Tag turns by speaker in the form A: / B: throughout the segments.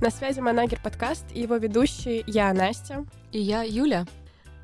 A: На связи Манагер подкаст и его ведущие я, Настя.
B: И я, Юля.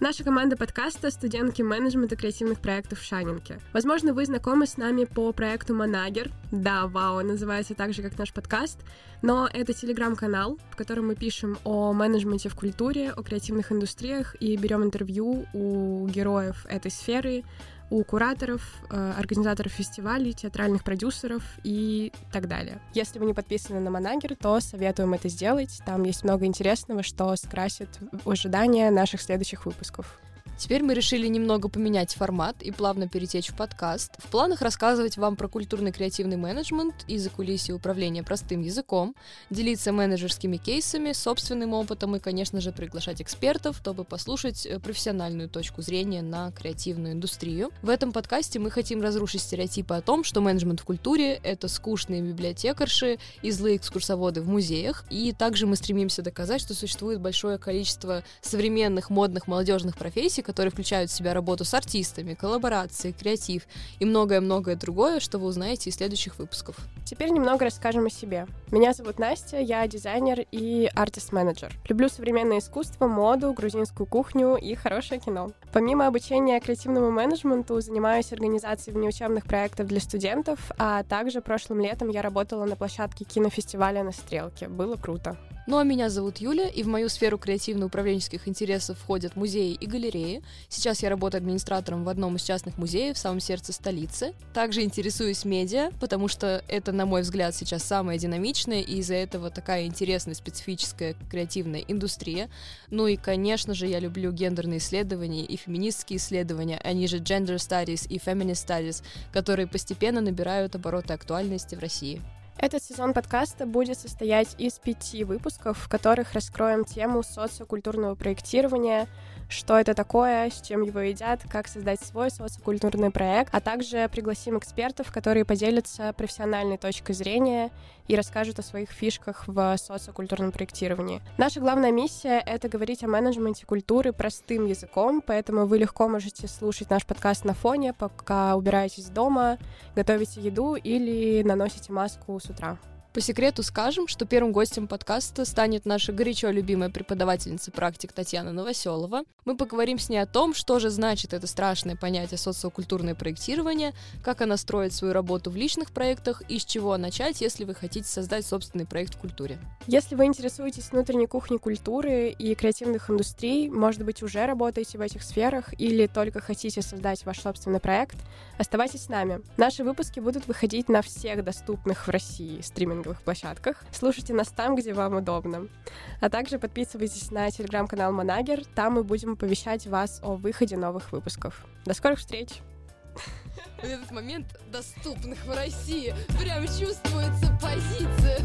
A: Наша команда подкаста — студентки менеджмента креативных проектов в Шанинке. Возможно, вы знакомы с нами по проекту Манагер. Да, вау, называется так же, как наш подкаст. Но это телеграм-канал, в котором мы пишем о менеджменте в культуре, о креативных индустриях и берем интервью у героев этой сферы, у кураторов, э, организаторов фестивалей, театральных продюсеров и так далее. Если вы не подписаны на Манагер, то советуем это сделать. Там есть много интересного, что скрасит ожидания наших следующих выпусков.
B: Теперь мы решили немного поменять формат и плавно перетечь в подкаст. В планах рассказывать вам про культурный креативный менеджмент и закулисье управления простым языком, делиться менеджерскими кейсами, собственным опытом и, конечно же, приглашать экспертов, чтобы послушать э, профессиональную точку зрения на креативную индустрию. В этом подкасте мы хотим разрушить стереотипы о том, что менеджмент в культуре — это скучные библиотекарши и злые экскурсоводы в музеях. И также мы стремимся доказать, что существует большое количество современных модных молодежных профессий, которые включают в себя работу с артистами, коллаборации, креатив и многое-многое другое, что вы узнаете из следующих выпусков.
A: Теперь немного расскажем о себе. Меня зовут Настя, я дизайнер и артист-менеджер. Люблю современное искусство, моду, грузинскую кухню и хорошее кино. Помимо обучения креативному менеджменту, занимаюсь организацией внеучебных проектов для студентов, а также прошлым летом я работала на площадке кинофестиваля на Стрелке. Было круто.
B: Ну а меня зовут Юля, и в мою сферу креативно-управленческих интересов входят музеи и галереи. Сейчас я работаю администратором в одном из частных музеев в самом сердце столицы. Также интересуюсь медиа, потому что это, на мой взгляд, сейчас самая динамичная, и из-за этого такая интересная, специфическая креативная индустрия. Ну и, конечно же, я люблю гендерные исследования и феминистские исследования, они же gender studies и feminist studies, которые постепенно набирают обороты актуальности в России.
A: Этот сезон подкаста будет состоять из пяти выпусков, в которых раскроем тему социокультурного проектирования, что это такое, с чем его едят, как создать свой социокультурный проект, а также пригласим экспертов, которые поделятся профессиональной точкой зрения и расскажут о своих фишках в социокультурном проектировании. Наша главная миссия — это говорить о менеджменте культуры простым языком, поэтому вы легко можете слушать наш подкаст на фоне, пока убираетесь дома, готовите еду или наносите маску с утра.
B: По секрету скажем, что первым гостем подкаста станет наша горячо любимая преподавательница практик Татьяна Новоселова. Мы поговорим с ней о том, что же значит это страшное понятие социокультурное проектирование, как она строит свою работу в личных проектах и с чего начать, если вы хотите создать собственный проект в культуре.
A: Если вы интересуетесь внутренней кухней культуры и креативных индустрий, может быть, уже работаете в этих сферах или только хотите создать ваш собственный проект, оставайтесь с нами. Наши выпуски будут выходить на всех доступных в России стриминговых стриминговых площадках. Слушайте нас там, где вам удобно. А также подписывайтесь на телеграм-канал Монагер. Там мы будем оповещать вас о выходе новых выпусков. До скорых встреч!
B: Этот момент доступных в России прям чувствуется позиция.